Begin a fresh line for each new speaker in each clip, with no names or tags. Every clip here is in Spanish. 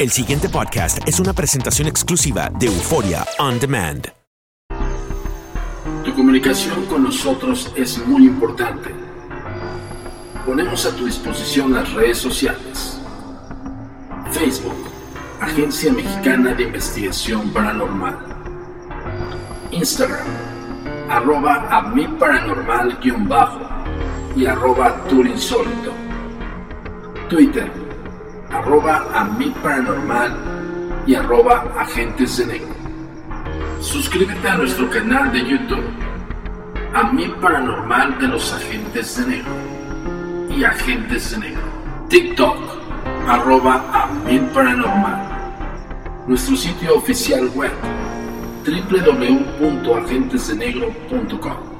El siguiente podcast es una presentación exclusiva de Euforia On Demand.
Tu comunicación con nosotros es muy importante. Ponemos a tu disposición las redes sociales. Facebook, Agencia Mexicana de Investigación Paranormal. Instagram, arroba a mi paranormal-bajo y arroba. Twitter, arroba a mi paranormal y arroba agentes de negro. Suscríbete a nuestro canal de YouTube, a mi paranormal de los agentes de negro y agentes de negro. TikTok, arroba a mi paranormal. Nuestro sitio oficial web, www.agentesdenegro.com.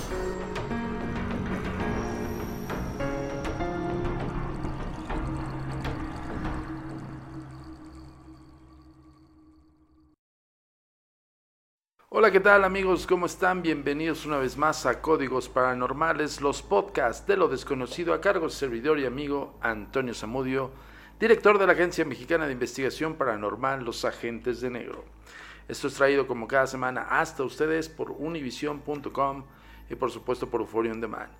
Hola, ¿qué tal amigos? ¿Cómo están? Bienvenidos una vez más a Códigos Paranormales, los podcasts de lo desconocido a cargo del servidor y amigo Antonio Zamudio, director de la Agencia Mexicana de Investigación Paranormal Los Agentes de Negro. Esto es traído como cada semana hasta ustedes por univision.com y por supuesto por Euphoria On Demand.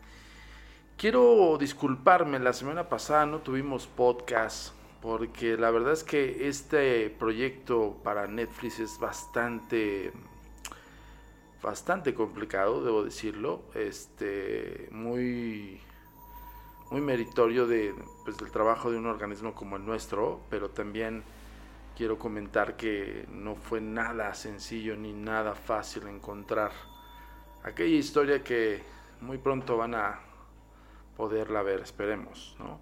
Quiero disculparme, la semana pasada no tuvimos podcast porque la verdad es que este proyecto para Netflix es bastante bastante complicado, debo decirlo, este, muy, muy meritorio de, pues, del trabajo de un organismo como el nuestro, pero también quiero comentar que no fue nada sencillo ni nada fácil encontrar aquella historia que muy pronto van a poderla ver, esperemos. ¿no?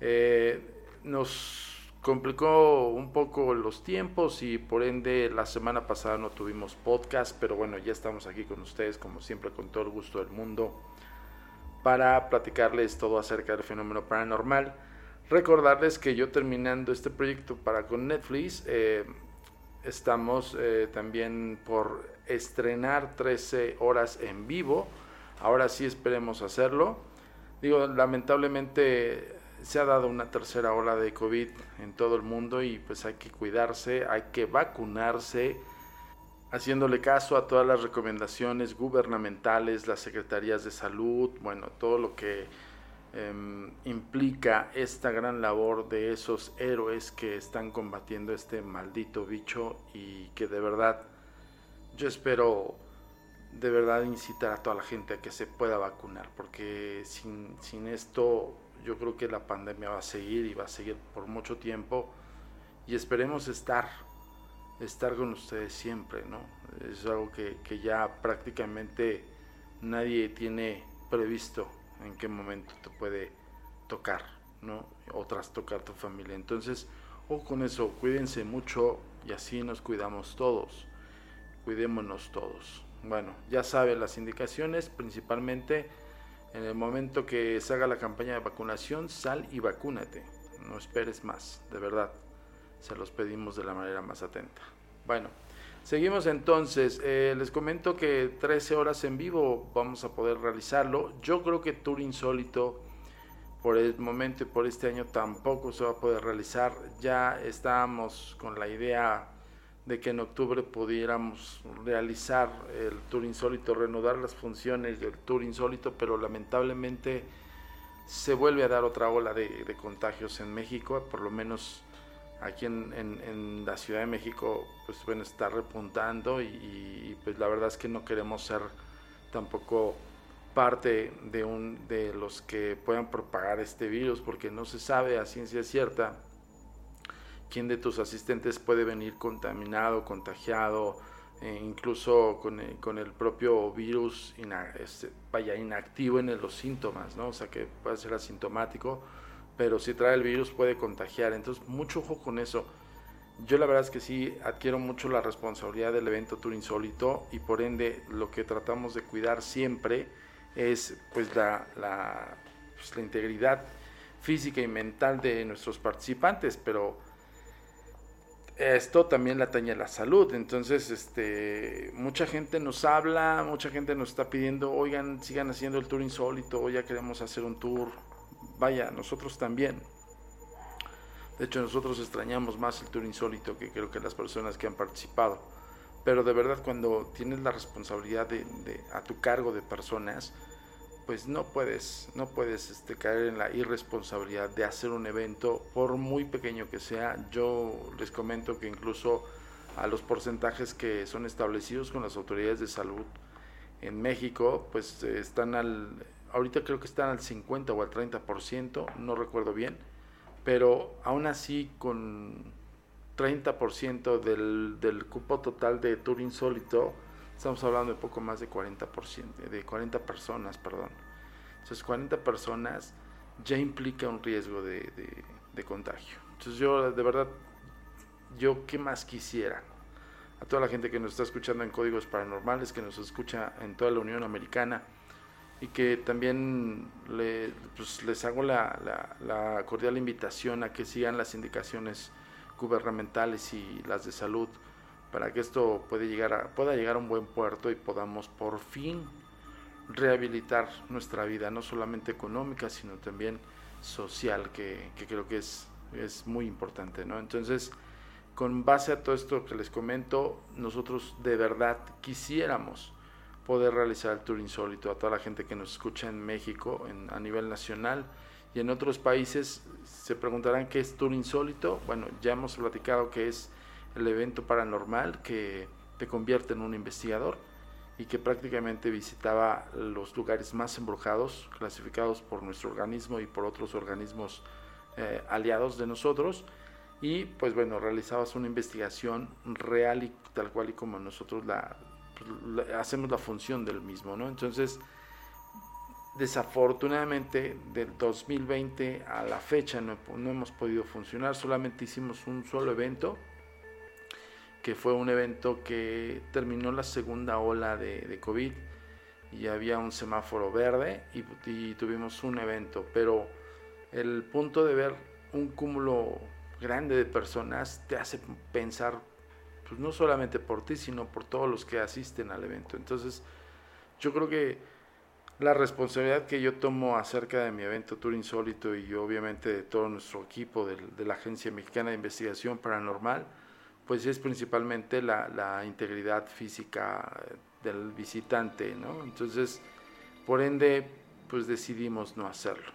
Eh, nos complicó un poco los tiempos y por ende la semana pasada no tuvimos podcast, pero bueno, ya estamos aquí con ustedes como siempre con todo el gusto del mundo para platicarles todo acerca del fenómeno paranormal. Recordarles que yo terminando este proyecto para con Netflix, eh, estamos eh, también por estrenar 13 horas en vivo. Ahora sí esperemos hacerlo. Digo, lamentablemente se ha dado una tercera ola de COVID en todo el mundo y pues hay que cuidarse, hay que vacunarse, haciéndole caso a todas las recomendaciones gubernamentales, las secretarías de salud, bueno, todo lo que eh, implica esta gran labor de esos héroes que están combatiendo este maldito bicho y que de verdad yo espero de verdad incitar a toda la gente a que se pueda vacunar porque sin, sin esto yo creo que la pandemia va a seguir y va a seguir por mucho tiempo y esperemos estar, estar con ustedes siempre, ¿no? Es algo que, que ya prácticamente nadie tiene previsto en qué momento te puede tocar, ¿no? O tocar tu familia. Entonces, o con eso, cuídense mucho y así nos cuidamos todos. Cuidémonos todos. Bueno, ya saben las indicaciones, principalmente en el momento que se haga la campaña de vacunación, sal y vacúnate. No esperes más, de verdad. Se los pedimos de la manera más atenta. Bueno, seguimos entonces. Eh, les comento que 13 horas en vivo vamos a poder realizarlo. Yo creo que Tour Insólito por el momento y por este año tampoco se va a poder realizar. Ya estábamos con la idea de que en octubre pudiéramos realizar el Tour Insólito, reanudar las funciones del Tour Insólito, pero lamentablemente se vuelve a dar otra ola de, contagios en México, por lo menos aquí en, la Ciudad de México, pues bueno, está repuntando y, pues la verdad es que no queremos ser tampoco parte de, un, de los que puedan propagar este virus, porque no se sabe a ciencia cierta quién de tus asistentes puede venir contaminado, contagiado, eh, incluso con el, el, propio virus este, vaya inactivo en los síntomas, ¿no? O sea que puede ser asintomático, pero si trae el virus puede contagiar. Entonces, mucho ojo con eso. Yo la verdad es que sí adquiero mucho la responsabilidad del evento Tour Insólito y por ende lo que tratamos de cuidar siempre es pues la, pues, la integridad física y mental de nuestros participantes, pero esto también le atañe a la salud. Entonces, este, mucha gente nos habla, mucha gente nos está pidiendo, oigan, sigan haciendo el tour insólito, ya queremos hacer un tour. Vaya, nosotros también. De hecho, nosotros extrañamos más el tour insólito que creo que las personas que han participado. Pero de verdad, cuando tienes la responsabilidad de, de a tu cargo de personas, pues no puedes, no puedes este, caer en la irresponsabilidad de hacer un evento, por muy pequeño que sea. Yo les comento que incluso a los porcentajes que son establecidos con las autoridades de salud en México, pues están al, ahorita creo que están al 50 o al 30%, no recuerdo bien, pero aún así con 30% del, del cupo total de Tour Insólito, Estamos hablando de poco más de 40%, de 40 personas, perdón. Entonces 40 personas ya implica un riesgo de, de, contagio. Entonces yo de verdad, yo qué más quisiera a toda la gente que nos está escuchando en Códigos Paranormales, que nos escucha en toda la Unión Americana y que también le, pues, les hago la, la, la, cordial invitación a que sigan las indicaciones gubernamentales y las de salud para que esto pueda llegar a, pueda llegar a un buen puerto y podamos por fin rehabilitar nuestra vida, no solamente económica, sino también social, que, creo que es, es muy importante. ¿no? Entonces, con base a todo esto que les comento, nosotros de verdad quisiéramos poder realizar el tour insólito a toda la gente que nos escucha en México en, a nivel nacional y en otros países se preguntarán qué es tour insólito. Bueno, ya hemos platicado que es el evento paranormal que te convierte en un investigador y que prácticamente visitaba los lugares más embrujados, clasificados por nuestro organismo y por otros organismos eh, aliados de nosotros. Y pues bueno, realizabas una investigación real y tal cual y como nosotros la, pues, hacemos la función del mismo, ¿no? Entonces, desafortunadamente del 2020 a la fecha no, no hemos podido funcionar, solamente hicimos un solo evento que fue un evento que terminó la segunda ola de, COVID y había un semáforo verde y, tuvimos un evento, pero el punto de ver un cúmulo grande de personas te hace pensar, pues no solamente por ti, sino por todos los que asisten al evento. Entonces, yo creo que la responsabilidad que yo tomo acerca de mi evento Tour Insólito y obviamente de todo nuestro equipo de la Agencia Mexicana de Investigación Paranormal, pues es principalmente la, integridad física del visitante, ¿no? Entonces, por ende, pues decidimos no hacerlo.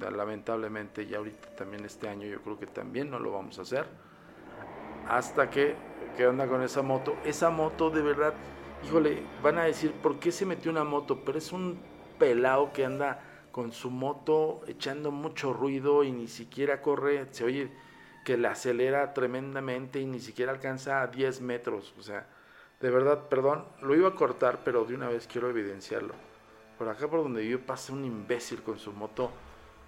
Lamentablemente, ya ahorita también este año yo creo que también no lo vamos a hacer. Hasta que, ¿qué onda con esa moto? Esa moto de verdad, híjole, van a decir, ¿por qué se metió una moto? Pero es un pelado que anda con su moto echando mucho ruido y ni siquiera corre, se oye que le acelera tremendamente y ni siquiera alcanza a 10 metros. O sea, de verdad, perdón, lo iba a cortar, pero de una vez quiero evidenciarlo. Por acá por donde yo pasa un imbécil con su moto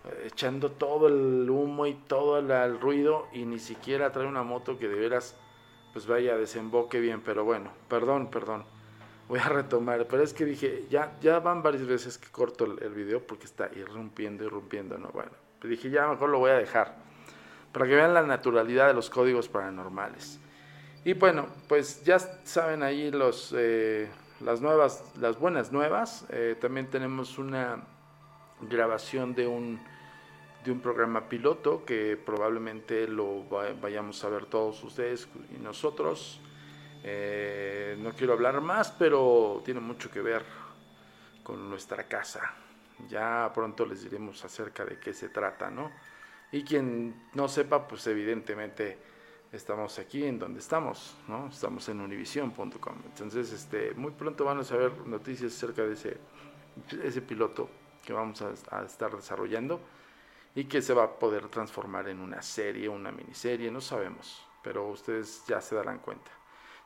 eh, echando todo el humo y todo el, ruido y ni siquiera trae una moto que de veras pues vaya desemboque bien, pero bueno, perdón, perdón. Voy a retomar, pero es que dije, ya ya van varias veces que corto el, video porque está irrumpiendo, irrumpiendo, no, bueno, dije, ya mejor lo voy a dejar para que vean la naturalidad de los códigos paranormales. Y bueno, pues ya saben ahí los, eh, las nuevas, las buenas nuevas. Eh, también tenemos una grabación de un, de un programa piloto que probablemente lo vayamos a ver todos ustedes y nosotros. Eh, no quiero hablar más, pero tiene mucho que ver con nuestra casa. Ya pronto les diremos acerca de qué se trata, ¿no? Y quien no sepa, pues evidentemente estamos aquí en donde estamos, ¿no? Estamos en univision.com. Entonces, este, muy pronto van a saber noticias acerca de ese, ese piloto que vamos a, estar desarrollando y que se va a poder transformar en una serie, una miniserie, no sabemos, pero ustedes ya se darán cuenta.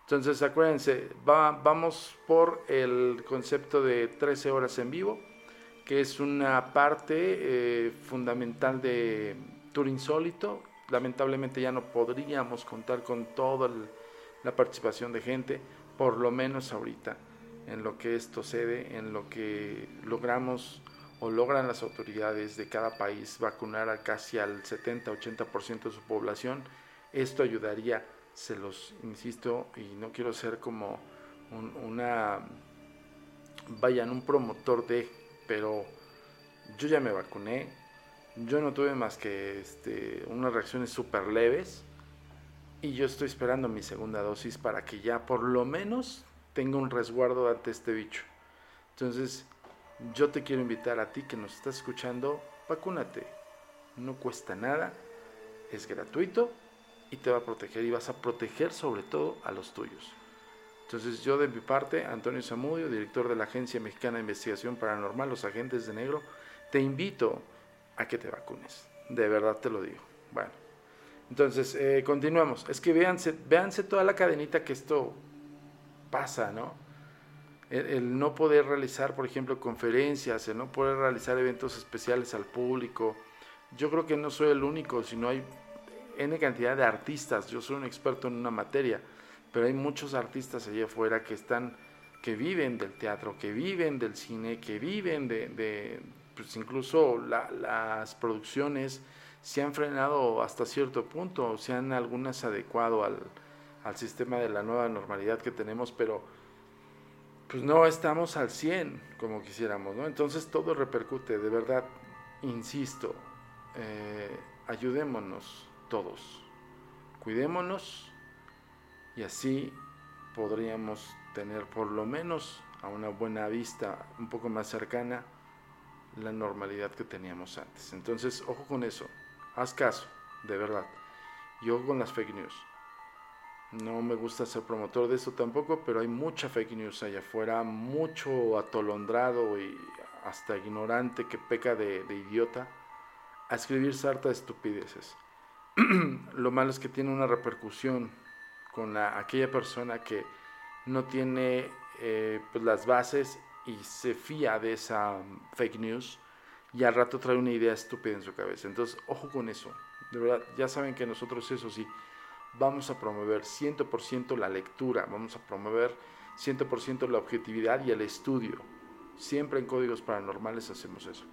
Entonces, acuérdense, va, vamos por el concepto de 13 horas en vivo, que es una parte eh, fundamental de Insólito. Lamentablemente ya no podríamos contar con toda la participación de gente, por lo menos ahorita, en lo que esto cede, en lo que logramos o logran las autoridades de cada país vacunar a casi al 70-80% de su población. Esto ayudaría se los insisto y no quiero ser como un, una, vayan, un promotor de, pero yo ya me vacuné, yo no tuve más que este, unas reacciones súper leves y yo estoy esperando mi segunda dosis para que ya por lo menos tenga un resguardo ante este bicho. Entonces, yo te quiero invitar a ti que nos estás escuchando, vacúnate. No cuesta nada, es gratuito y te va a proteger y vas a proteger sobre todo a los tuyos. Entonces yo de mi parte, Antonio Zamudio, director de la Agencia Mexicana de Investigación Paranormal, los agentes de negro, te invito a que te vacunes. De verdad te lo digo. Bueno, entonces eh, continuamos. Es que véanse, véanse toda la cadenita que esto pasa, ¿no? El, el, no poder realizar, por ejemplo, conferencias, el no poder realizar eventos especiales al público. Yo creo que no soy el único, sino hay N cantidad de artistas, yo soy un experto en una materia, pero hay muchos artistas allá afuera que están, que viven del teatro, que viven del cine, que viven de, pues incluso las producciones se han frenado hasta cierto punto, se han algunas adecuado al, al sistema de la nueva normalidad que tenemos, pero pues no estamos al 100 como quisiéramos, ¿no? Entonces todo repercute, de verdad, insisto, eh, ayudémonos, todos. Cuidémonos y así podríamos tener por lo menos a una buena vista un poco más cercana la normalidad que teníamos antes. Entonces, ojo con eso, haz caso, de verdad. Y ojo con las fake news. No me gusta ser promotor de eso tampoco, pero hay mucha fake news allá afuera, mucho atolondrado y hasta ignorante que peca de, idiota a escribir sarta de estupideces. lo malo es que tiene una repercusión con aquella persona que no tiene eh, pues las bases y se fía de esa fake news y al rato trae una idea estúpida en su cabeza. Entonces, ojo con eso. De verdad, ya saben que nosotros eso sí, vamos a promover 100% la lectura, vamos a promover 100% la objetividad y el estudio. Siempre en códigos paranormales hacemos eso.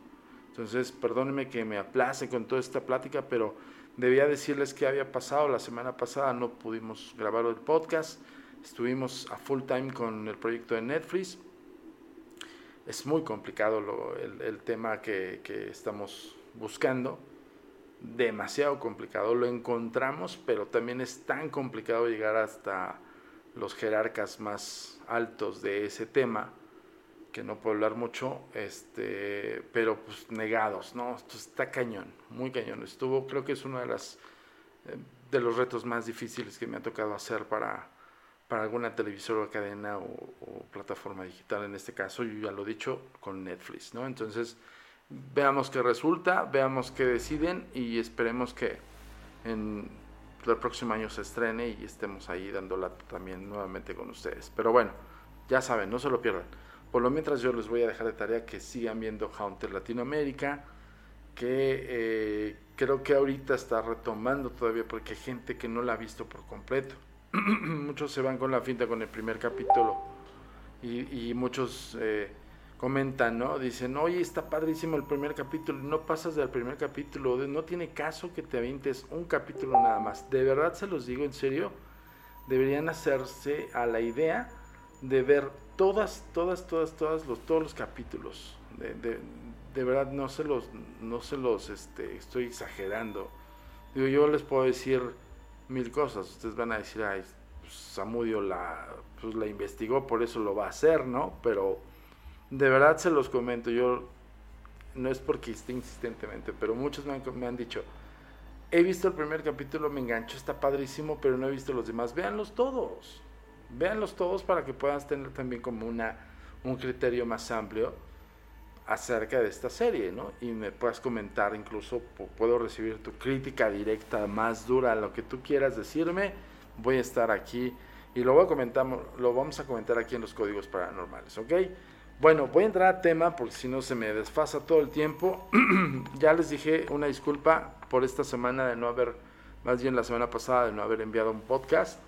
Entonces, perdónenme que me aplace con toda esta plática, pero Debía decirles qué había pasado. La semana pasada no pudimos grabar el podcast. Estuvimos a full time con el proyecto de Netflix. Es muy complicado el, tema que, que estamos buscando. Demasiado complicado. Lo encontramos, pero también es tan complicado llegar hasta los jerarcas más altos de ese tema que no puedo hablar mucho, este, pero pues negados, ¿no? Esto está cañón, muy cañón. Estuvo, creo que es uno de las eh, de los retos más difíciles que me ha tocado hacer para, para alguna televisora o cadena o, plataforma digital en este caso, yo ya lo he dicho, con Netflix, ¿no? Entonces, veamos qué resulta, veamos qué deciden y esperemos que en el próximo año se estrene y estemos ahí dándola también nuevamente con ustedes. Pero bueno, ya saben, no se lo pierdan. Por lo mientras yo les voy a dejar de tarea que sigan viendo Haunter Latinoamérica, que eh, creo que ahorita está retomando todavía porque hay gente que no la ha visto por completo. muchos se van con la finta con el primer capítulo y, muchos eh, comentan, ¿no? Dicen, oye, está padrísimo el primer capítulo, no pasas del primer capítulo, no tiene caso que te avientes un capítulo nada más. De verdad se los digo en serio, deberían hacerse a la idea de ver todas, todas, todas, todas los, todos los capítulos. De, de, verdad no se los, no se los este, estoy exagerando. Digo, yo les puedo decir mil cosas. Ustedes van a decir, ay, pues, Samudio la, pues, la investigó, por eso lo va a hacer, ¿no? Pero de verdad se los comento, yo no es porque esté insistentemente, pero muchos me han, me han dicho, he visto el primer capítulo, me enganchó, está padrísimo, pero no he visto los demás. Véanlos todos. Véanlos todos para que puedas tener también como una, un criterio más amplio acerca de esta serie, ¿no? Y me puedas comentar, incluso puedo recibir tu crítica directa, más dura, lo que tú quieras decirme. Voy a estar aquí y lo, vamos a comentar aquí en los códigos paranormales, ¿ok? Bueno, voy a entrar a tema porque si no se me desfasa todo el tiempo. ya les dije una disculpa por esta semana de no haber, más bien la semana pasada de no haber enviado un podcast.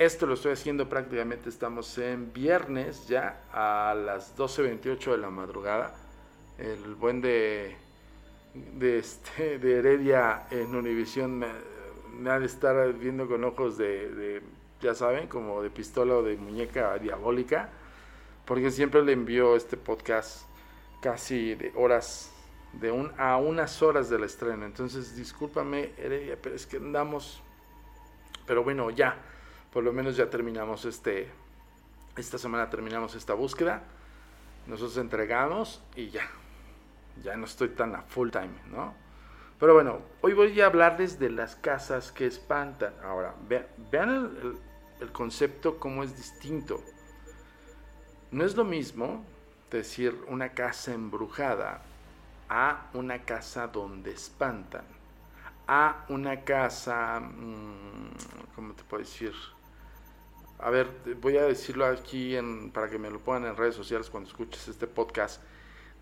Esto lo estoy haciendo prácticamente, estamos en viernes ya a las 12.28 de la madrugada. El buen de, de, este, de Heredia en Univisión me, ha de estar viendo con ojos de, ya saben, como de pistola o de muñeca diabólica, porque siempre le envío este podcast casi de horas, de un, a unas horas del estreno. Entonces, discúlpame, Heredia, pero es que andamos, pero bueno, ya por lo menos ya terminamos este, esta semana terminamos esta búsqueda, nosotros entregamos y ya, ya no estoy tan a full time, ¿no? Pero bueno, hoy voy a hablarles de las casas que espantan. Ahora, vean, el, el concepto como es distinto. No es lo mismo decir una casa embrujada a una casa donde espantan, a una casa, mm, ¿cómo te puedo decir? A ver, voy a decirlo aquí en, para que me lo pongan en redes sociales cuando escuches este podcast.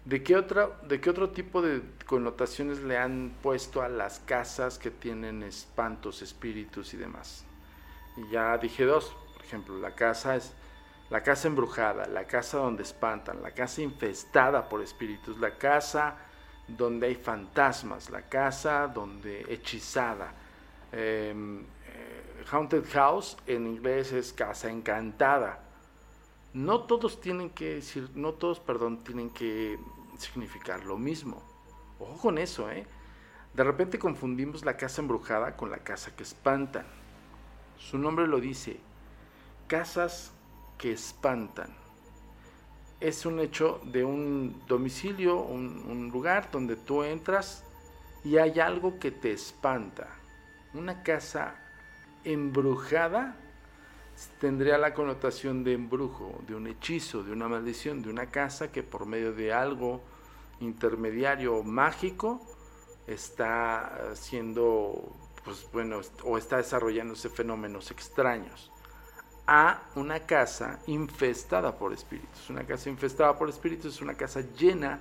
¿De qué, otra, ¿De qué otro tipo de connotaciones le han puesto a las casas que tienen espantos, espíritus y demás? Y ya dije dos, por ejemplo, la casa es la casa embrujada, la casa donde espantan, la casa infestada por espíritus, la casa donde hay fantasmas, la casa donde hechizada. Eh, Haunted House en inglés es casa encantada. No todos tienen que decir, no todos, perdón, tienen que significar lo mismo. Ojo con eso, ¿eh? De repente confundimos la casa embrujada con la casa que espantan. Su nombre lo dice, casas que espantan. Es un hecho de un domicilio, un, un lugar donde tú entras y hay algo que te espanta. Una casa embrujada tendría la connotación de embrujo, de un hechizo, de una maldición, de una casa que por medio de algo intermediario mágico está siendo, pues bueno, o está desarrollándose fenómenos extraños. A una casa infestada por espíritus. Una casa infestada por espíritus es una casa llena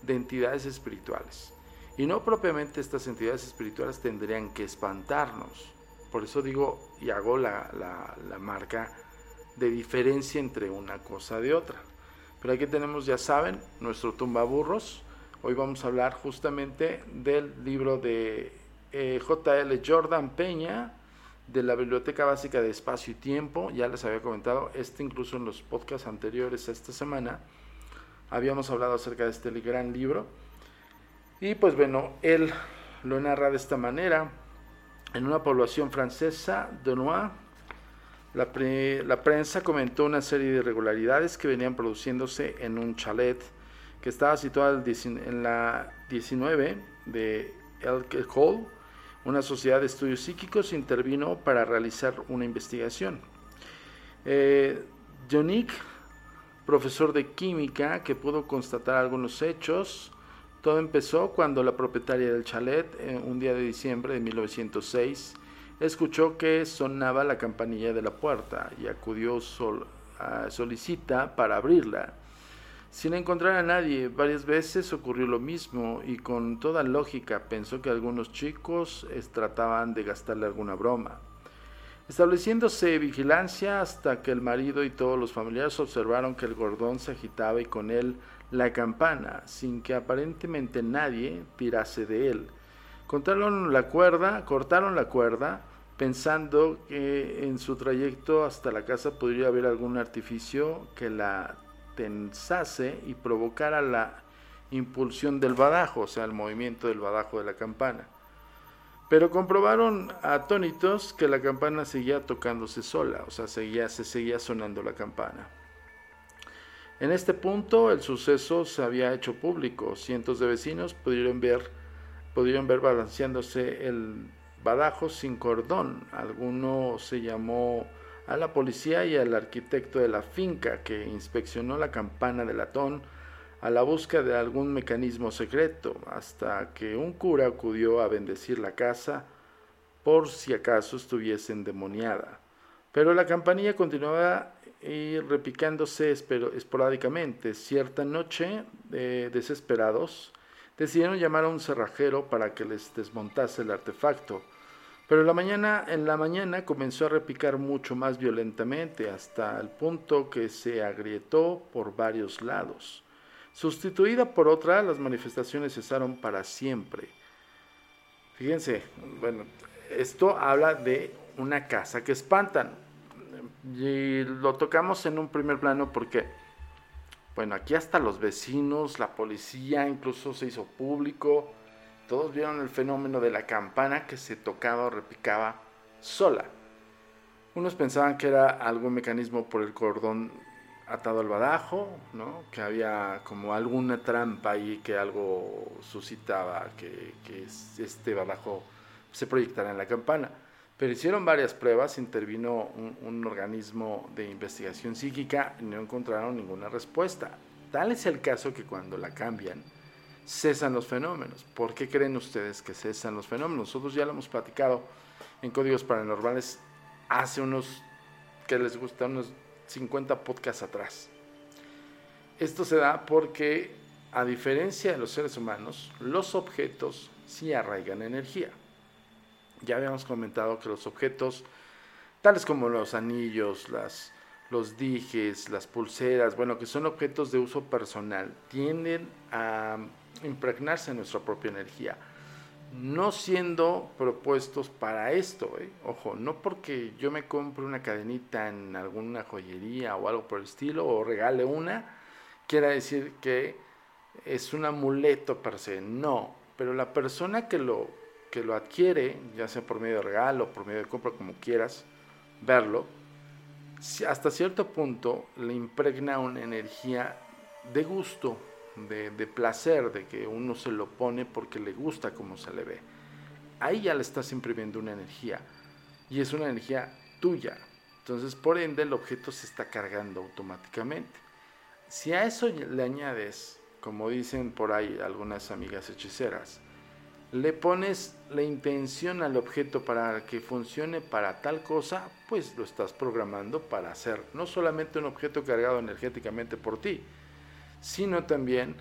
de entidades espirituales. Y no propiamente estas entidades espirituales tendrían que espantarnos por eso digo y hago la, marca de diferencia entre una cosa de otra. Pero aquí tenemos, ya saben, nuestro tumbaburros. Hoy vamos a hablar justamente del libro de eh, JL Jordan Peña, de la Biblioteca Básica de Espacio y Tiempo. Ya les había comentado, este incluso en los podcasts anteriores a esta semana, habíamos hablado acerca de este gran libro. Y pues bueno, él lo narra de esta manera en una población francesa, Denois, la, la, prensa comentó una serie de irregularidades que venían produciéndose en un chalet que estaba situado en la 19 de El Hall. Una sociedad de estudios psíquicos intervino para realizar una investigación. Eh, profesor de química, que pudo constatar algunos hechos, todo empezó cuando la propietaria del chalet, eh, un día de diciembre de 1906, escuchó que sonaba la campanilla de la puerta y acudió sol, a solicita para abrirla. Sin encontrar a nadie, varias veces ocurrió lo mismo y con toda lógica pensó que algunos chicos trataban de gastarle alguna broma. Estableciéndose vigilancia hasta que el marido y todos los familiares observaron que el gordón se agitaba y con él la campana sin que aparentemente nadie tirase de él. Cortaron la cuerda, cortaron la cuerda, pensando que en su trayecto hasta la casa podría haber algún artificio que la tensase y provocara la impulsión del badajo, o sea, el movimiento del badajo de la campana. Pero comprobaron atónitos que la campana seguía tocándose sola, o sea, seguía, se seguía sonando la campana. En este punto el suceso se había hecho público. Cientos de vecinos pudieron ver, pudieron ver balanceándose el badajo sin cordón. Alguno se llamó a la policía y al arquitecto de la finca que inspeccionó la campana de latón a la búsqueda de algún mecanismo secreto, hasta que un cura acudió a bendecir la casa por si acaso estuviese endemoniada. Pero la campanilla continuaba y repicándose esporádicamente. Cierta noche, desesperados, decidieron llamar a un cerrajero para que les desmontase el artefacto. Pero la mañana, en la mañana comenzó a repicar mucho más violentamente, hasta el punto que se agrietó por varios lados. Sustituida por otra, las manifestaciones cesaron para siempre. Fíjense, bueno, esto habla de una casa que espantan. Y lo tocamos en un primer plano porque, bueno, aquí hasta los vecinos, la policía, incluso se hizo público. Todos vieron el fenómeno de la campana que se tocaba o repicaba sola. Unos pensaban que era algún mecanismo por el cordón atado al badajo, ¿no? que había como alguna trampa ahí que algo suscitaba que, que este badajo se proyectara en la campana. Pero hicieron varias pruebas, intervino un, organismo de investigación psíquica y no encontraron ninguna respuesta. Tal es el caso que cuando la cambian, cesan los fenómenos. ¿Por qué creen ustedes que cesan los fenómenos? Nosotros ya lo hemos platicado en Códigos Paranormales hace unos, que les gusta, unos 50 podcasts atrás. Esto se da porque, a diferencia de los seres humanos, los objetos sí arraigan energía. Ya habíamos comentado que los objetos, tales como los anillos, las, los dijes, las pulseras, bueno, que son objetos de uso personal, tienden a impregnarse en nuestra propia energía. No siendo propuestos para esto, ¿eh? ojo, no porque yo me compre una cadenita en alguna joyería o algo por el estilo, o regale una, quiera decir que es un amuleto per se, no, pero la persona que lo que lo adquiere, ya sea por medio de regalo, por medio de compra, como quieras verlo, hasta cierto punto le impregna una energía de gusto, de, de, placer, de que uno se lo pone porque le gusta como se le ve. Ahí ya le estás imprimiendo una energía y es una energía tuya. Entonces, por ende, el objeto se está cargando automáticamente. Si a eso le añades, como dicen por ahí algunas amigas hechiceras, le pones la intención al objeto para que funcione para tal cosa, pues lo estás programando para hacer no solamente un objeto cargado energéticamente por ti, sino también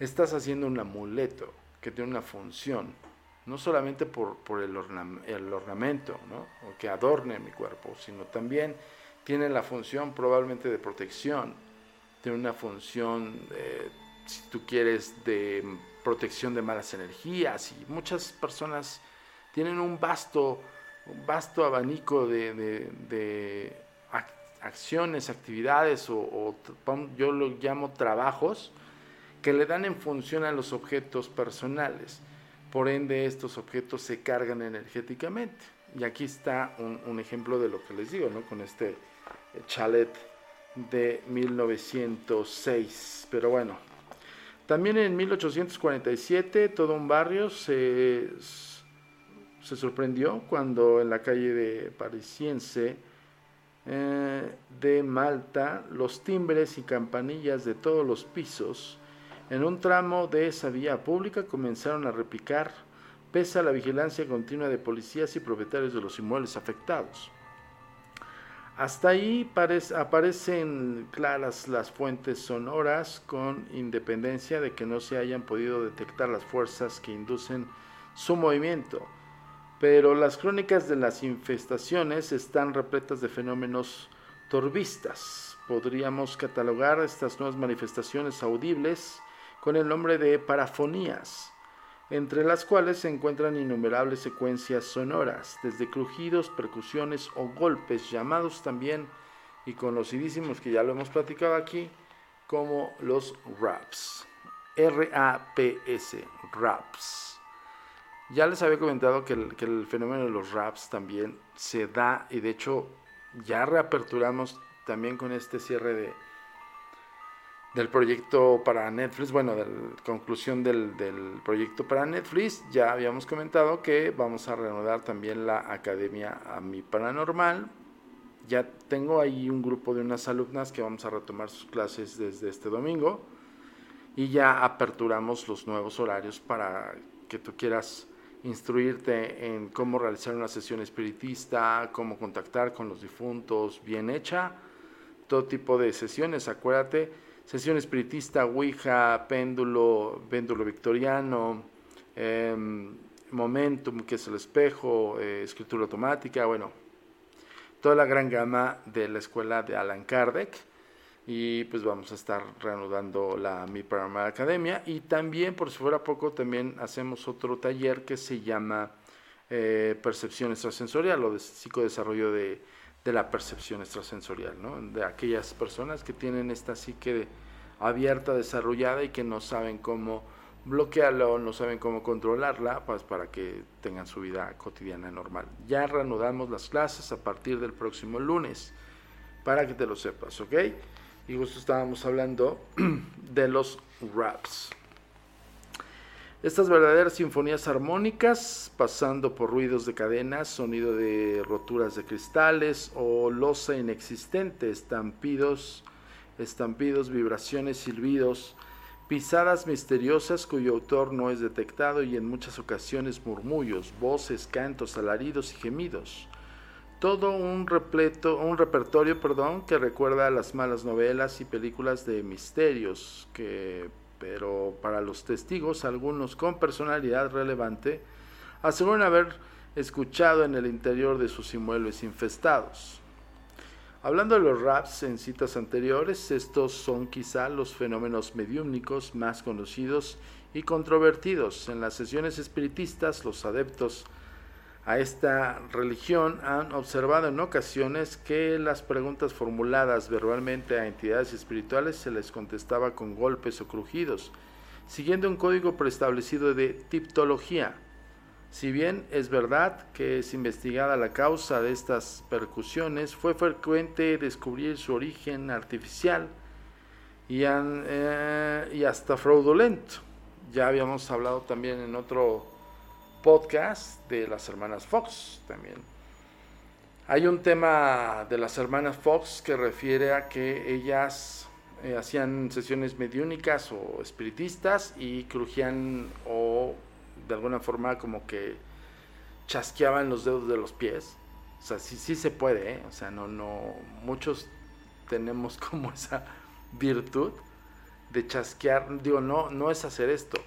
estás haciendo un amuleto que tiene una función, no solamente por, el, ornamento, o que adorne mi cuerpo, sino también tiene la función probablemente de protección, tiene una función, si tú quieres, de protección de malas energías y muchas personas tienen un vasto, un vasto abanico de, acciones, actividades o, yo lo llamo trabajos que le dan en función a los objetos personales. Por ende, estos objetos se cargan energéticamente. Y aquí está un, un ejemplo de lo que les digo, ¿no? Con este chalet de 1906. Pero bueno, también en 1847 todo un barrio se, se sorprendió cuando en la calle de Parisiense eh, de Malta los timbres y campanillas de todos los pisos en un tramo de esa vía pública comenzaron a repicar pese a la vigilancia continua de policías y propietarios de los inmuebles afectados. Hasta ahí aparecen claras las fuentes sonoras con independencia de que no se hayan podido detectar las fuerzas que inducen su movimiento. Pero las crónicas de las infestaciones están repletas de fenómenos torbistas. Podríamos catalogar estas nuevas manifestaciones audibles con el nombre de parafonías entre las cuales se encuentran innumerables secuencias sonoras, desde crujidos, percusiones o golpes, llamados también y conocidísimos que ya lo hemos platicado aquí, como los raps. R-A-P-S, raps. Ya les había comentado que el, que el fenómeno de los raps también se da y de hecho ya reaperturamos también con este cierre de, del proyecto para Netflix, bueno, de la conclusión del, del, proyecto para Netflix, ya habíamos comentado que vamos a reanudar también la Academia a mi Paranormal. Ya tengo ahí un grupo de unas alumnas que vamos a retomar sus clases desde este domingo y ya aperturamos los nuevos horarios para que tú quieras instruirte en cómo realizar una sesión espiritista, cómo contactar con los difuntos, bien hecha, todo tipo de sesiones, acuérdate, sesión espiritista, Ouija, péndulo, péndulo victoriano, em, momentum, que es el espejo, eh, escritura automática, bueno, toda la gran gama de la escuela de Alan Kardec y pues vamos a estar reanudando la Mi Paranormal Academia y también por si fuera poco también hacemos otro taller que se llama eh, percepción extrasensorial o de psicodesarrollo de, de la percepción extrasensorial, ¿no? de aquellas personas que tienen esta psique abierta, desarrollada y que no saben cómo bloquearla o no saben cómo controlarla pues, para que tengan su vida cotidiana normal. Ya reanudamos las clases a partir del próximo lunes, para que te lo sepas, ¿ok? y justo estábamos hablando de los raps. Estas verdaderas sinfonías armónicas, pasando por ruidos de cadenas, sonido de roturas de cristales o losa inexistente, estampidos, estampidos, vibraciones, silbidos, pisadas misteriosas cuyo autor no es detectado y en muchas ocasiones murmullos, voces, cantos, alaridos y gemidos todo un repleto, un repertorio, perdón, que recuerda a las malas novelas y películas de misterios, que pero para los testigos, algunos con personalidad relevante, aseguran haber escuchado en el interior de sus inmuebles infestados. Hablando de los raps en citas anteriores, estos son quizá los fenómenos mediúmnicos más conocidos y controvertidos. En las sesiones espiritistas, los adeptos a esta religión han observado en ocasiones que las preguntas formuladas verbalmente a entidades espirituales se les contestaba con golpes o crujidos, siguiendo un código preestablecido de tiptología. Si bien es verdad que es investigada la causa de estas percusiones, fue frecuente descubrir su origen artificial y, eh, y hasta fraudulento. Ya habíamos hablado también en otro podcast de las hermanas Fox también. Hay un tema de las hermanas Fox que refiere a que ellas eh, hacían sesiones mediúnicas o espiritistas y crujían o de alguna forma como que chasqueaban los dedos de los pies. O sea, sí, sí se puede, ¿eh? o sea, no, no, muchos tenemos como esa virtud de chasquear, digo, no, no es hacer esto,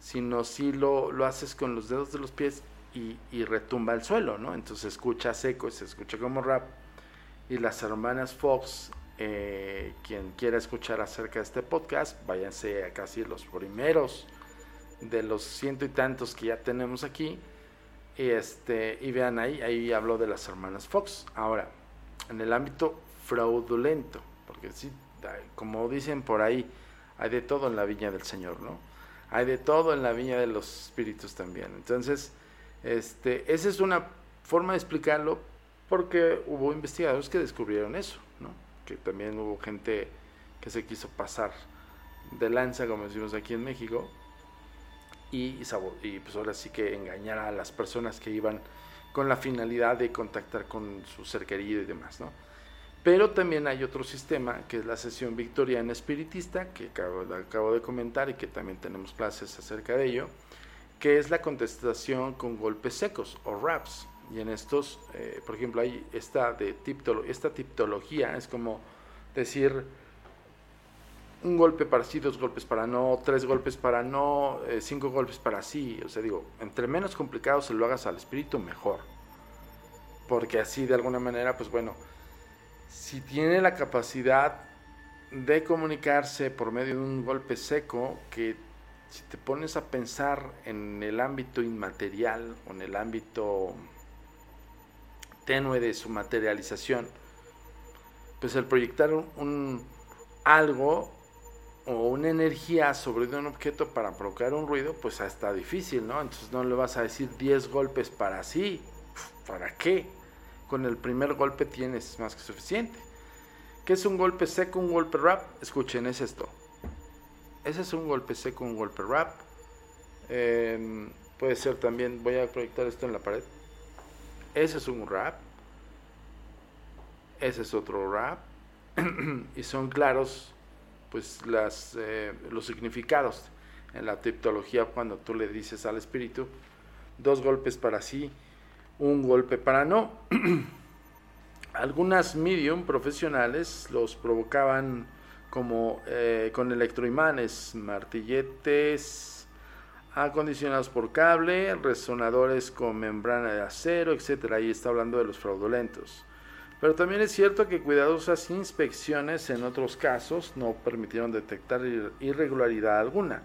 sino si lo, lo haces con los dedos de los pies y, retumba el suelo, ¿no? Entonces escucha seco, se escucha como rap. Y las hermanas Fox, eh, quien quiera escuchar acerca de este podcast, váyanse a casi los primeros de los ciento y tantos que ya tenemos aquí. Y, este, y vean ahí, ahí hablo de las hermanas Fox. Ahora, en el ámbito fraudulento, porque sí, como dicen por ahí, hay de todo en la viña del Señor, ¿no? hay de todo en la viña de los espíritus también. Entonces, este, esa es una forma de explicarlo porque hubo investigadores que descubrieron eso, ¿no? que también hubo gente que se quiso pasar de lanza, como decimos aquí en México, y, y pues ahora sí que engañar a las personas que iban con la finalidad de contactar con su ser querido y demás, ¿no? Pero también hay otro sistema, que es la sesión victoriana espiritista, que acabo, de comentar y que también tenemos clases acerca de ello, que es la contestación con golpes secos o raps. Y en estos, eh, por ejemplo, hay esta, de esta tiptología, es como decir un golpe para sí, dos golpes para no, tres golpes para no, eh, cinco golpes para sí. O sea, digo, entre menos complicado se lo hagas al espíritu, mejor. Porque así de alguna manera, pues bueno, si tiene la capacidad de comunicarse por medio de un golpe seco, que si te pones a pensar en el ámbito inmaterial o en el ámbito tenue de su materialización, pues el proyectar un, algo o una energía sobre un objeto para provocar un ruido, pues está difícil, ¿no? Entonces no le vas a decir 10 golpes para sí, ¿para qué? con el primer golpe tienes más que suficiente. ¿Qué es un golpe seco, un golpe rap? Escuchen, es esto. Ese es un golpe seco, un golpe rap. Em, puede ser también, voy a proyectar esto en la pared. Ese es un rap. Ese es otro rap. y son claros pues las, eh, los significados en la tipología cuando tú le dices al espíritu dos golpes para sí, un golpe para no. Algunas medium profesionales los provocaban como eh, con electroimanes, martilletes acondicionados por cable, resonadores con membrana de acero, etc. Ahí está hablando de los fraudulentos. Pero también es cierto que cuidadosas inspecciones en otros casos no permitieron detectar irregularidad alguna.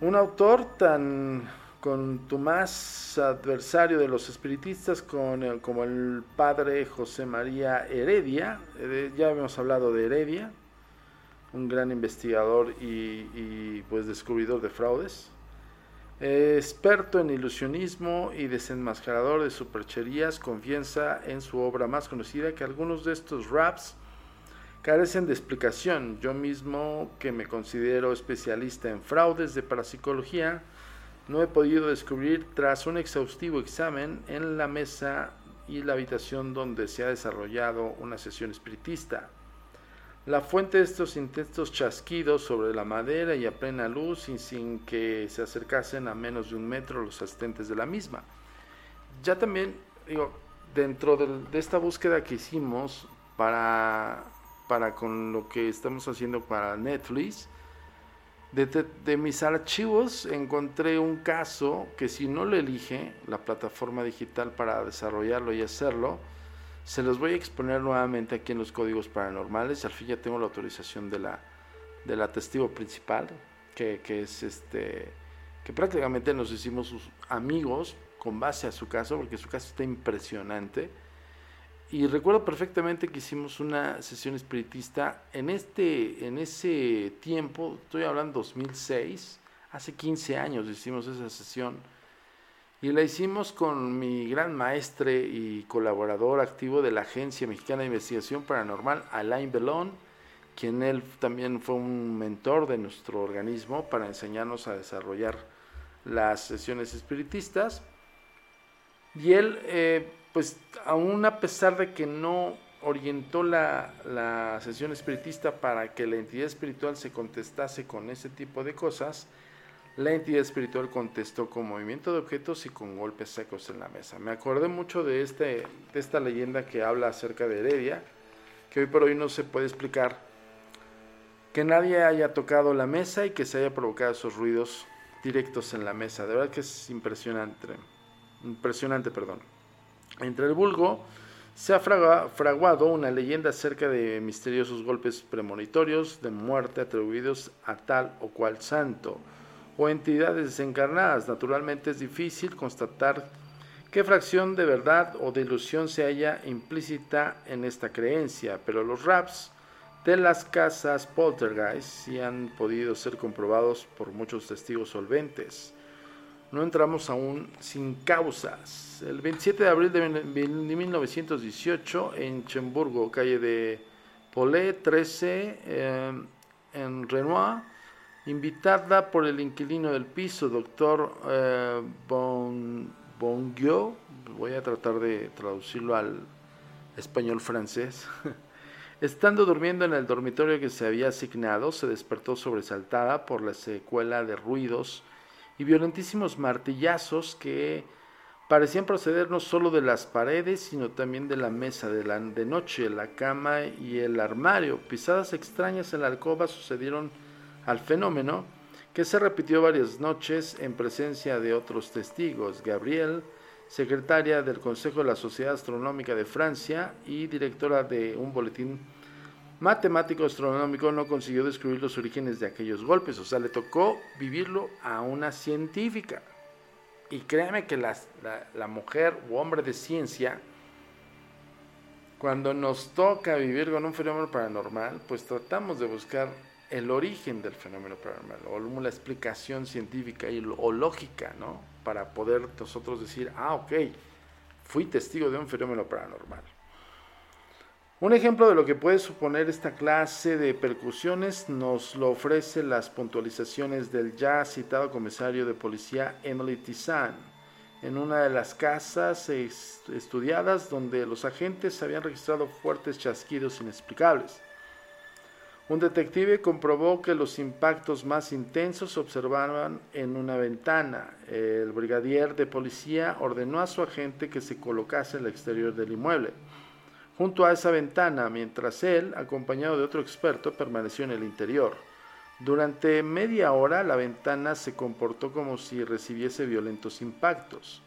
Un autor tan con tu más adversario de los espiritistas con como el padre José María Heredia, eh, ya hemos hablado de Heredia, un gran investigador y, pues descubridor de fraudes, experto en ilusionismo y desenmascarador de supercherías, confianza en su obra más conocida que algunos de estos raps carecen de explicación. Yo mismo, que me considero especialista en fraudes de parapsicología, no he podido descubrir tras un exhaustivo examen en la mesa y la habitación donde se ha desarrollado una sesión espiritista. La fuente de estos intensos chasquidos sobre la madera y a plena luz y sin que se acercasen a menos de un metro los asistentes de la misma. Ya también, digo, dentro de, esta búsqueda que hicimos para, para con lo que estamos haciendo para Netflix, de, mis archivos encontré un caso que si no lo elige la plataforma digital para desarrollarlo y hacerlo, se los voy a exponer nuevamente aquí en los códigos paranormales. Al fin ya tengo la autorización de la, de la testigo principal, que, que es este, que prácticamente nos hicimos sus amigos con base a su caso, porque su caso está impresionante y recuerdo perfectamente que hicimos una sesión espiritista en este en ese tiempo, estoy hablando 2006, hace 15 años hicimos esa sesión. Y la hicimos con mi gran maestre y colaborador activo de la Agencia Mexicana de Investigación Paranormal, Alain Belón, quien él también fue un mentor de nuestro organismo para enseñarnos a desarrollar las sesiones espiritistas. Y él eh, pues aún a pesar de que no orientó la, sesión espiritista para que la entidad espiritual se contestase con ese tipo de cosas, la entidad espiritual contestó con movimiento de objetos y con golpes secos en la mesa. Me acordé mucho de, este, de esta leyenda que habla acerca de Heredia, que hoy por hoy no se puede explicar que nadie haya tocado la mesa y que se haya provocado esos ruidos directos en la mesa. De verdad que es impresionante. Impresionante, perdón. Entre el vulgo se ha fraguado una leyenda acerca de misteriosos golpes premonitorios de muerte atribuidos a tal o cual santo o entidades desencarnadas. Naturalmente es difícil constatar qué fracción de verdad o de ilusión se halla implícita en esta creencia, pero los raps de las casas poltergeist sí han podido ser comprobados por muchos testigos solventes no entramos aún sin causas. El 27 de abril de 1918 en Chemburgo, calle de Polé 13, eh, en Renoir, invitada por el inquilino del piso, doctor eh, bon, voy a tratar de traducirlo al español francés. Estando durmiendo en el dormitorio que se había asignado, se despertó sobresaltada por la secuela de ruidos y violentísimos martillazos que parecían proceder no solo de las paredes, sino también de la mesa de, la, de noche, la cama y el armario. Pisadas extrañas en la alcoba sucedieron al fenómeno, que se repitió varias noches en presencia de otros testigos. Gabriel, secretaria del Consejo de la Sociedad Astronómica de Francia y directora de un boletín matemático astronómico no consiguió descubrir los orígenes de aquellos golpes, o sea, le tocó vivirlo a una científica. Y créeme que la, la, mujer u hombre de ciencia, cuando nos toca vivir con un fenómeno paranormal, pues tratamos de buscar el origen del fenómeno paranormal, o la explicación científica y, o lógica, ¿no? Para poder nosotros decir, ah, ok, fui testigo de un fenómeno paranormal. Un ejemplo de lo que puede suponer esta clase de percusiones nos lo ofrece las puntualizaciones del ya citado comisario de policía Emily Tizan en una de las casas estudiadas donde los agentes habían registrado fuertes chasquidos inexplicables. Un detective comprobó que los impactos más intensos se observaban en una ventana. El brigadier de policía ordenó a su agente que se colocase en el exterior del inmueble junto a esa ventana, mientras él, acompañado de otro experto, permaneció en el interior. Durante media hora la ventana se comportó como si recibiese violentos impactos.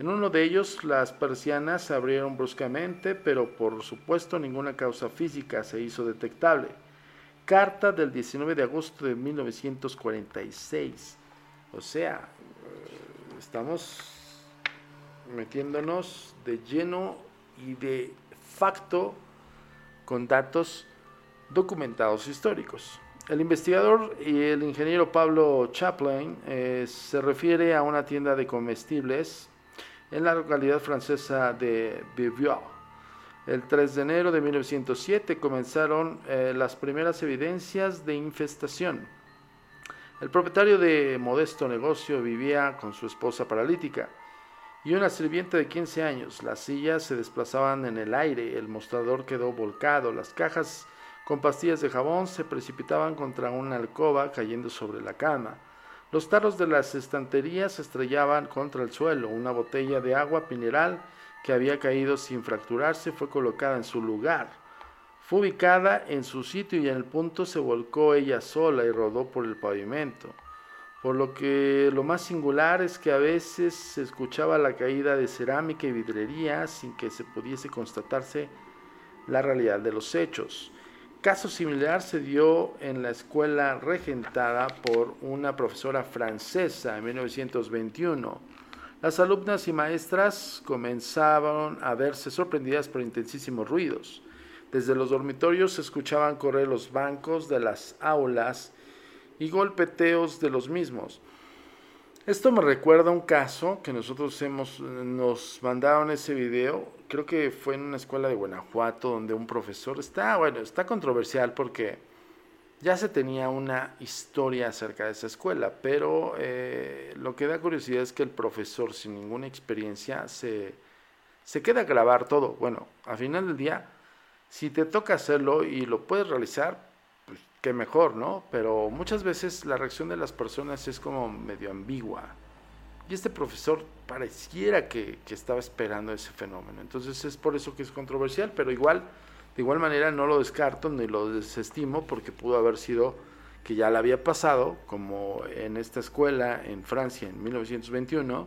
En uno de ellos las persianas se abrieron bruscamente, pero por supuesto ninguna causa física se hizo detectable. Carta del 19 de agosto de 1946. O sea, estamos metiéndonos de lleno y de facto con datos documentados históricos. El investigador y el ingeniero Pablo Chaplin eh, se refiere a una tienda de comestibles en la localidad francesa de Beauvoir. El 3 de enero de 1907 comenzaron eh, las primeras evidencias de infestación. El propietario de modesto negocio vivía con su esposa paralítica y una sirvienta de 15 años. Las sillas se desplazaban en el aire, el mostrador quedó volcado, las cajas con pastillas de jabón se precipitaban contra una alcoba cayendo sobre la cama. Los tarros de las estanterías se estrellaban contra el suelo. Una botella de agua mineral que había caído sin fracturarse fue colocada en su lugar. Fue ubicada en su sitio y en el punto se volcó ella sola y rodó por el pavimento por lo que lo más singular es que a veces se escuchaba la caída de cerámica y vidrería sin que se pudiese constatarse la realidad de los hechos. Caso similar se dio en la escuela regentada por una profesora francesa en 1921. Las alumnas y maestras comenzaban a verse sorprendidas por intensísimos ruidos. Desde los dormitorios se escuchaban correr los bancos de las aulas y golpeteos de los mismos. Esto me recuerda un caso que nosotros hemos, nos mandaron ese video, creo que fue en una escuela de Guanajuato donde un profesor está, bueno, está controversial porque ya se tenía una historia acerca de esa escuela, pero eh, lo que da curiosidad es que el profesor sin ninguna experiencia se, se queda a grabar todo. Bueno, al final del día, si te toca hacerlo y lo puedes realizar, que mejor, ¿no? Pero muchas veces la reacción de las personas es como medio ambigua. Y este profesor pareciera que, estaba esperando ese fenómeno. Entonces es por eso que es controversial, pero igual, de igual manera no lo descarto ni lo desestimo porque pudo haber sido que ya le había pasado, como en esta escuela en Francia en 1921,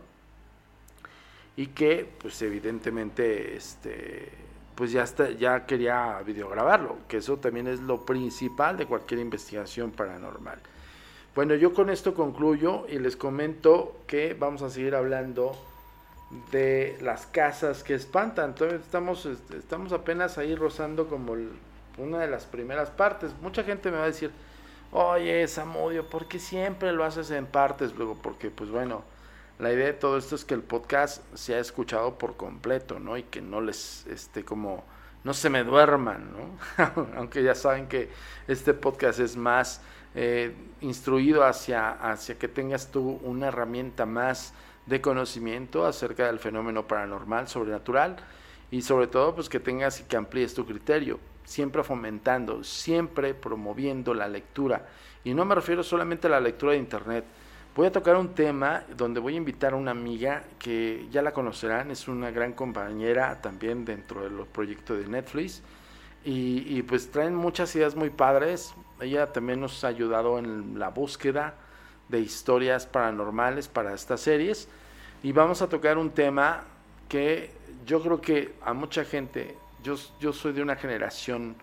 y que pues evidentemente este, pues ya, está, ya quería videograbarlo, que eso también es lo principal de cualquier investigación paranormal. Bueno, yo con esto concluyo y les comento que vamos a seguir hablando de las casas que espantan. Entonces estamos, estamos apenas ahí rozando como una de las primeras partes. Mucha gente me va a decir, oye Samudio, ¿por qué siempre lo haces en partes? Luego, porque pues bueno, la idea de todo esto es que el podcast se ha escuchado por completo, ¿no? Y que no les esté como, no se me duerman, ¿no? Aunque ya saben que este podcast es más eh, instruido hacia, hacia que tengas tú una herramienta más de conocimiento acerca del fenómeno paranormal, sobrenatural, y sobre todo pues que tengas y que amplíes tu criterio, siempre fomentando, siempre promoviendo la lectura. Y no me refiero solamente a la lectura de internet, Voy a tocar un tema donde voy a invitar a una amiga que ya la conocerán, es una gran compañera también dentro de los proyectos de Netflix y, pues traen muchas ideas muy padres. Ella también nos ha ayudado en la búsqueda de historias paranormales para estas series y vamos a tocar un tema que yo creo que a mucha gente, yo, yo soy de una generación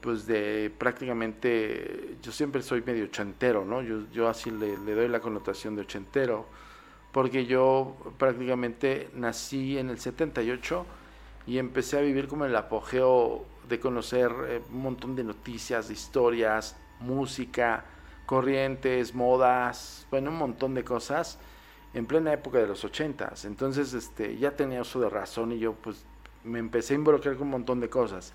pues de prácticamente, yo siempre soy medio ochentero, ¿no? Yo, yo así le, doy la connotación de ochentero, porque yo prácticamente nací en el 78 y empecé a vivir como el apogeo de conocer eh, un montón de noticias, de historias, música, corrientes, modas, bueno, un montón de cosas en plena época de los ochentas. Entonces, este, ya tenía uso de razón y yo pues me empecé a involucrar con un montón de cosas.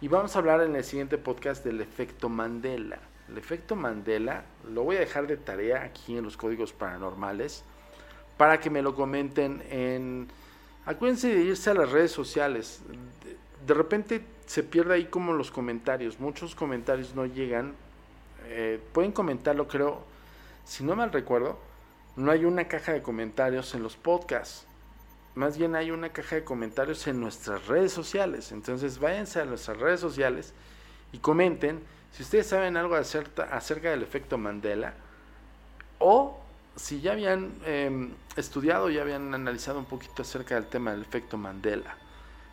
Y vamos a hablar en el siguiente podcast del efecto Mandela. El efecto Mandela lo voy a dejar de tarea aquí en los códigos paranormales para que me lo comenten en... Acuérdense de irse a las redes sociales. De, de repente se pierde ahí como los comentarios. Muchos comentarios no llegan. Eh, pueden comentarlo, creo. Si no mal recuerdo, no hay una caja de comentarios en los podcasts. Más bien hay una caja de comentarios en nuestras redes sociales. Entonces váyanse a nuestras redes sociales y comenten si ustedes saben algo acerca, del efecto Mandela o si ya habían eh, estudiado, ya habían analizado un poquito acerca del tema del efecto Mandela.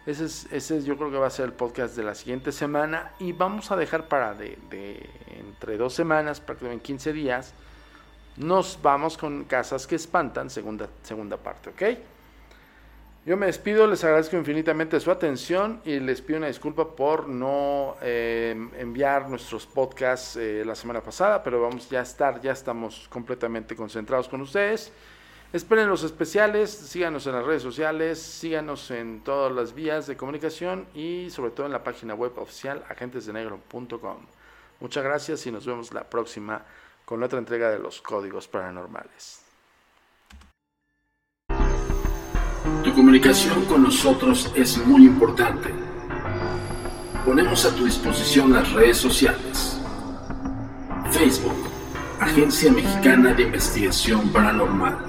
Ese es, ese es, yo creo que va a ser el podcast de la siguiente semana y vamos a dejar para de, de entre dos semanas, prácticamente 15 días, nos vamos con Casas que Espantan, segunda, segunda parte, ¿ok? Yo me despido, les agradezco infinitamente su atención y les pido una disculpa por no eh, enviar nuestros podcasts eh, la semana pasada, pero vamos ya a estar, ya estamos completamente concentrados con ustedes. Esperen los especiales, síganos en las redes sociales, síganos en todas las vías de comunicación y sobre todo en la página web oficial agentesdenegro.com. Muchas gracias y nos vemos la próxima con otra entrega de los códigos paranormales.
Tu comunicación con nosotros es muy importante. Ponemos a tu disposición las redes sociales. Facebook, Agencia Mexicana de Investigación Paranormal.